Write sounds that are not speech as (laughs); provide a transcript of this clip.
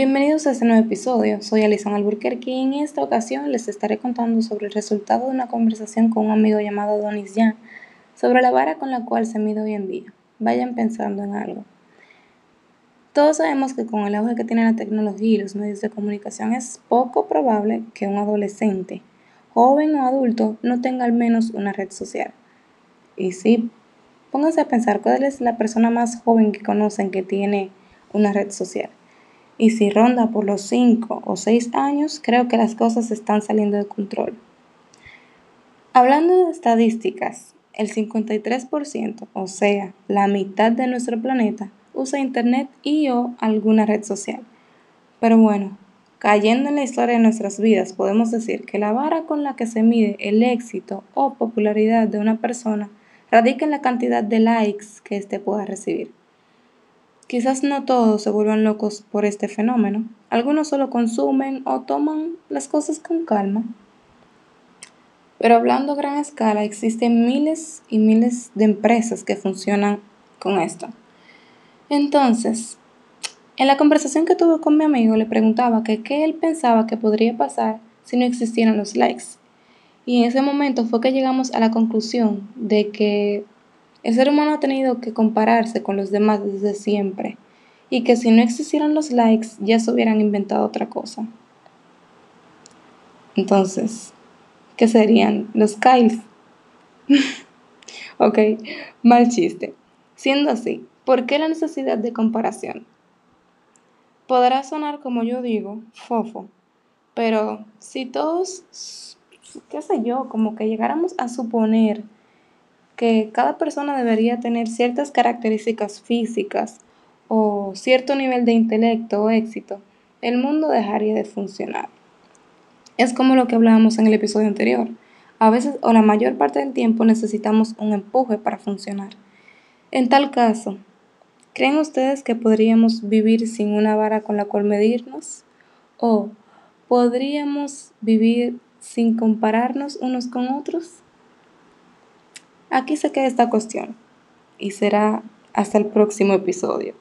a este nuevo episodio. Soy Alison Alburquerque y en esta ocasión les estaré contando sobre el resultado de una conversación con un amigo llamado Donis Jan sobre la vara con la cual se mide hoy en día. Vayan pensando en algo. Todos sabemos que con el auge que tiene la tecnología y los medios de comunicación es poco probable que un adolescente, joven o adulto, no tenga al menos una red social. Y sí, pónganse a pensar cuál es la persona más joven que conocen que tiene una red social y si ronda por los 5 o 6 años, creo que las cosas están saliendo de control. Hablando de estadísticas, el 53%, o sea, la mitad de nuestro planeta, usa Internet y o alguna red social. Pero bueno, cayendo en la historia de nuestras vidas, podemos decir que la vara con la que se mide el éxito o popularidad de una persona radica en la cantidad de likes que éste pueda recibir. Quizás no todos se vuelvan locos por este fenómeno. Algunos solo consumen o toman las cosas con calma. Pero hablando a gran escala, existen miles y miles de empresas que funcionan con esto. Entonces, en la conversación que tuve con mi amigo le preguntaba que qué él pensaba que podría pasar si no existieran los likes. Y en ese momento fue que llegamos a la conclusión de que el ser humano ha tenido que compararse con los demás desde siempre y que si no existieran los likes ya se hubieran inventado otra cosa. Entonces, ¿qué serían los Kyles? (laughs) ok, mal chiste. Siendo así, ¿por qué la necesidad de comparación? Podrá sonar como yo digo, fofo, pero si todos, qué sé yo, como que llegáramos a suponer que cada persona debería tener ciertas características físicas o cierto nivel de intelecto o éxito, el mundo dejaría de funcionar. Es como lo que hablábamos en el episodio anterior. A veces o la mayor parte del tiempo necesitamos un empuje para funcionar. En tal caso, ¿creen ustedes que podríamos vivir sin una vara con la cual medirnos? ¿O podríamos vivir sin compararnos unos con otros? Aquí se queda esta cuestión y será hasta el próximo episodio.